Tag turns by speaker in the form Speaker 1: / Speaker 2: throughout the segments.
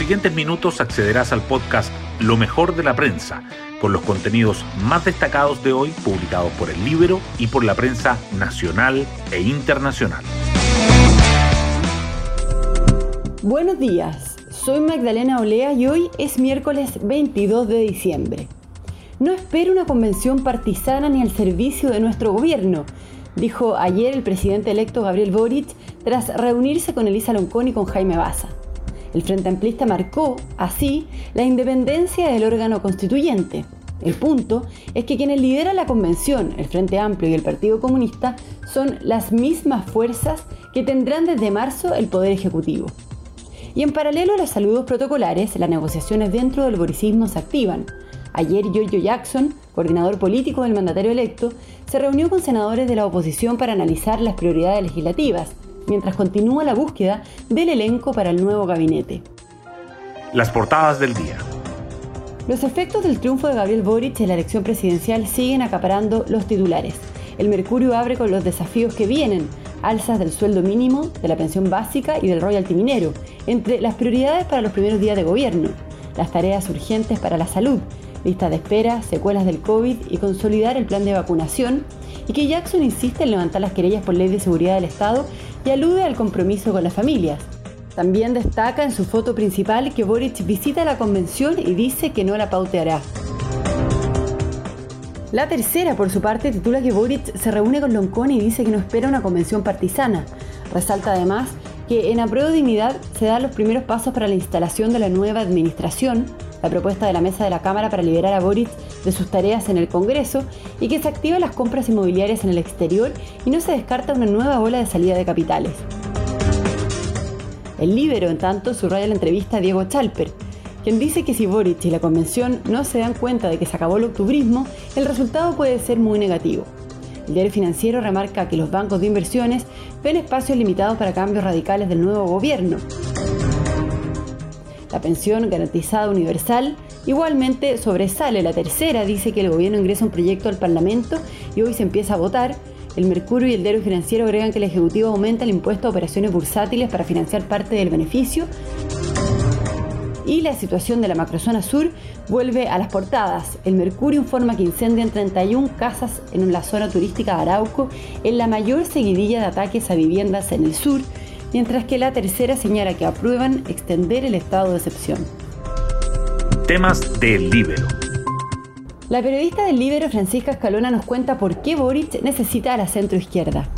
Speaker 1: siguientes minutos accederás al podcast Lo mejor de la prensa, con los contenidos más destacados de hoy publicados por el Libro y por la prensa nacional e internacional.
Speaker 2: Buenos días, soy Magdalena Olea y hoy es miércoles 22 de diciembre. No espero una convención partisana ni al servicio de nuestro gobierno, dijo ayer el presidente electo Gabriel Boric tras reunirse con Elisa Loncón y con Jaime Baza. El Frente Amplista marcó, así, la independencia del órgano constituyente. El punto es que quienes lideran la convención, el Frente Amplio y el Partido Comunista, son las mismas fuerzas que tendrán desde marzo el Poder Ejecutivo. Y en paralelo a los saludos protocolares, las negociaciones dentro del boricismo se activan. Ayer Giorgio Jackson, coordinador político del mandatario electo, se reunió con senadores de la oposición para analizar las prioridades legislativas, mientras continúa la búsqueda del elenco para el nuevo gabinete.
Speaker 1: Las portadas del día.
Speaker 2: Los efectos del triunfo de Gabriel Boric en la elección presidencial siguen acaparando los titulares. El Mercurio abre con los desafíos que vienen, alzas del sueldo mínimo, de la pensión básica y del royalty minero, entre las prioridades para los primeros días de gobierno, las tareas urgentes para la salud, lista de espera, secuelas del COVID y consolidar el plan de vacunación, y que Jackson insiste en levantar las querellas por ley de seguridad del Estado y alude al compromiso con las familias. También destaca en su foto principal que Boric visita la convención y dice que no la pauteará. La tercera, por su parte, titula que Boric se reúne con Loncón y dice que no espera una convención partisana. Resalta además que en Apruebo Dignidad se dan los primeros pasos para la instalación de la nueva administración, la propuesta de la mesa de la Cámara para liberar a Boric de sus tareas en el Congreso y que se activen las compras inmobiliarias en el exterior y no se descarta una nueva ola de salida de capitales. El Libero, en tanto, subraya la entrevista a Diego Chalper, quien dice que si Boric y la convención no se dan cuenta de que se acabó el octubrismo, el resultado puede ser muy negativo. El diario financiero remarca que los bancos de inversiones ven espacios limitados para cambios radicales del nuevo gobierno. La pensión garantizada universal igualmente sobresale. La tercera dice que el gobierno ingresa un proyecto al Parlamento y hoy se empieza a votar. El Mercurio y el diario financiero agregan que el Ejecutivo aumenta el impuesto a operaciones bursátiles para financiar parte del beneficio. Y la situación de la macrozona sur vuelve a las portadas. El Mercurio informa que incendian 31 casas en la zona turística de Arauco, en la mayor seguidilla de ataques a viviendas en el sur mientras que la tercera señala que aprueban extender el estado de excepción.
Speaker 1: Temas del Libero.
Speaker 2: La periodista del Libero, Francisca Escalona, nos cuenta por qué Boric necesita a la centroizquierda.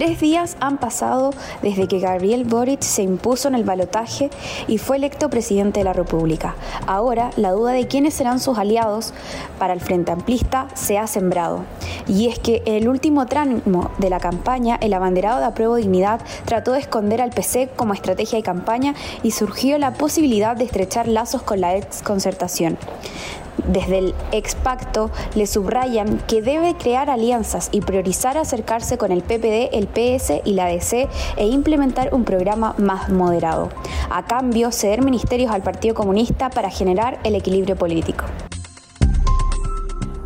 Speaker 3: Tres días han pasado desde que Gabriel Boric se impuso en el balotaje y fue electo presidente de la República. Ahora, la duda de quiénes serán sus aliados para el Frente Amplista se ha sembrado. Y es que en el último tramo de la campaña, el abanderado de Apruebo Dignidad trató de esconder al PC como estrategia de campaña y surgió la posibilidad de estrechar lazos con la ex concertación. Desde el ex pacto le subrayan que debe crear alianzas y priorizar acercarse con el PPD, el PS y la DC e implementar un programa más moderado. A cambio, ceder ministerios al Partido Comunista para generar el equilibrio político.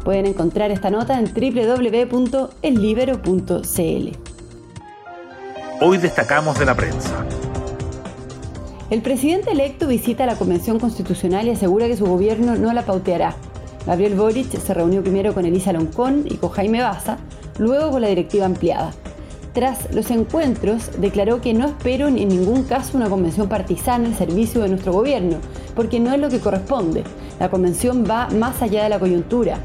Speaker 2: Pueden encontrar esta nota en www.ellibero.cl.
Speaker 1: Hoy destacamos de la prensa.
Speaker 2: El presidente electo visita la Convención Constitucional y asegura que su gobierno no la pauteará. Gabriel Boric se reunió primero con Elisa Loncón y con Jaime Baza, luego con la directiva ampliada. Tras los encuentros, declaró que no espero en ningún caso una convención partisana al servicio de nuestro gobierno, porque no es lo que corresponde. La convención va más allá de la coyuntura.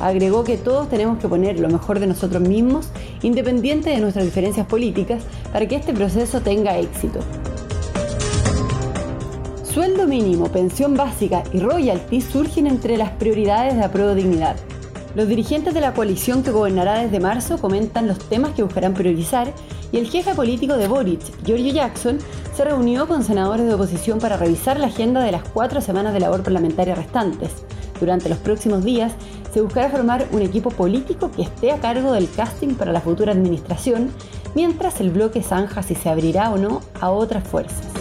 Speaker 2: Agregó que todos tenemos que poner lo mejor de nosotros mismos, independiente de nuestras diferencias políticas, para que este proceso tenga éxito. Sueldo mínimo, pensión básica y royalty surgen entre las prioridades de Apruebo Dignidad. Los dirigentes de la coalición que gobernará desde marzo comentan los temas que buscarán priorizar y el jefe político de Boric, Giorgio Jackson, se reunió con senadores de oposición para revisar la agenda de las cuatro semanas de labor parlamentaria restantes. Durante los próximos días se buscará formar un equipo político que esté a cargo del casting para la futura administración, mientras el bloque zanja si se abrirá o no a otras fuerzas.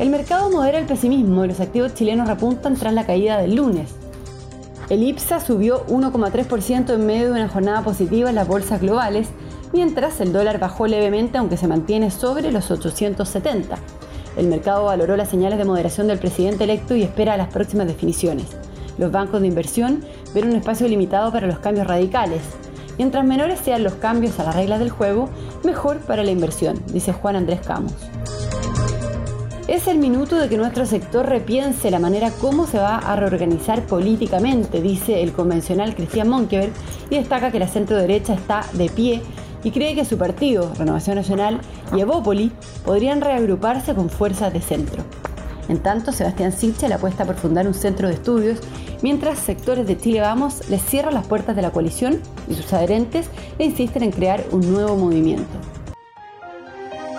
Speaker 2: El mercado modera el pesimismo y los activos chilenos repuntan tras la caída del lunes. El IPSA subió 1,3% en medio de una jornada positiva en las bolsas globales, mientras el dólar bajó levemente aunque se mantiene sobre los 870. El mercado valoró las señales de moderación del presidente electo y espera las próximas definiciones. Los bancos de inversión ven un espacio limitado para los cambios radicales. Mientras menores sean los cambios a las reglas del juego, mejor para la inversión, dice Juan Andrés Camus. Es el minuto de que nuestro sector repiense la manera como se va a reorganizar políticamente, dice el convencional Cristian Monkeberg, y destaca que la centro derecha está de pie y cree que su partido, Renovación Nacional y Evópoli, podrían reagruparse con fuerzas de centro. En tanto, Sebastián Sichel apuesta por fundar un centro de estudios, mientras sectores de Chile Vamos les cierran las puertas de la coalición y sus adherentes le insisten en crear un nuevo movimiento.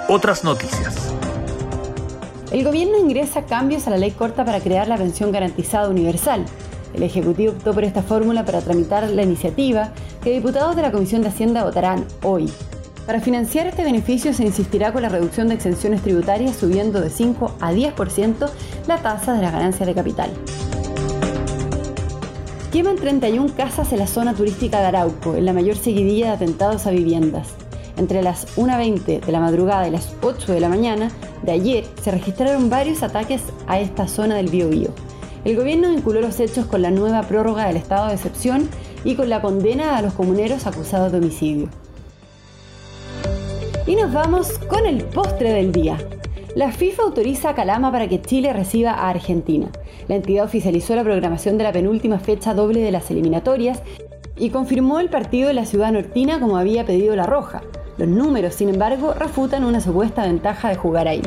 Speaker 1: Otras noticias.
Speaker 2: El gobierno ingresa cambios a la ley corta para crear la pensión garantizada universal. El Ejecutivo optó por esta fórmula para tramitar la iniciativa que diputados de la Comisión de Hacienda votarán hoy. Para financiar este beneficio se insistirá con la reducción de exenciones tributarias subiendo de 5 a 10% la tasa de las ganancias de capital. Queman 31 casas en la zona turística de Arauco, en la mayor seguidilla de atentados a viviendas. Entre las 1.20 de la madrugada y las 8 de la mañana de ayer se registraron varios ataques a esta zona del Biobío. El gobierno vinculó los hechos con la nueva prórroga del estado de excepción y con la condena a los comuneros acusados de homicidio. Y nos vamos con el postre del día. La FIFA autoriza a Calama para que Chile reciba a Argentina. La entidad oficializó la programación de la penúltima fecha doble de las eliminatorias y confirmó el partido en la ciudad nortina como había pedido la Roja. Los números, sin embargo, refutan una supuesta ventaja de jugar ahí.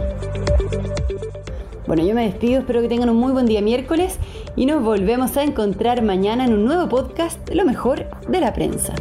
Speaker 2: Bueno, yo me despido, espero que tengan un muy buen día miércoles y nos volvemos a encontrar mañana en un nuevo podcast de lo mejor de la prensa.